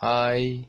嗨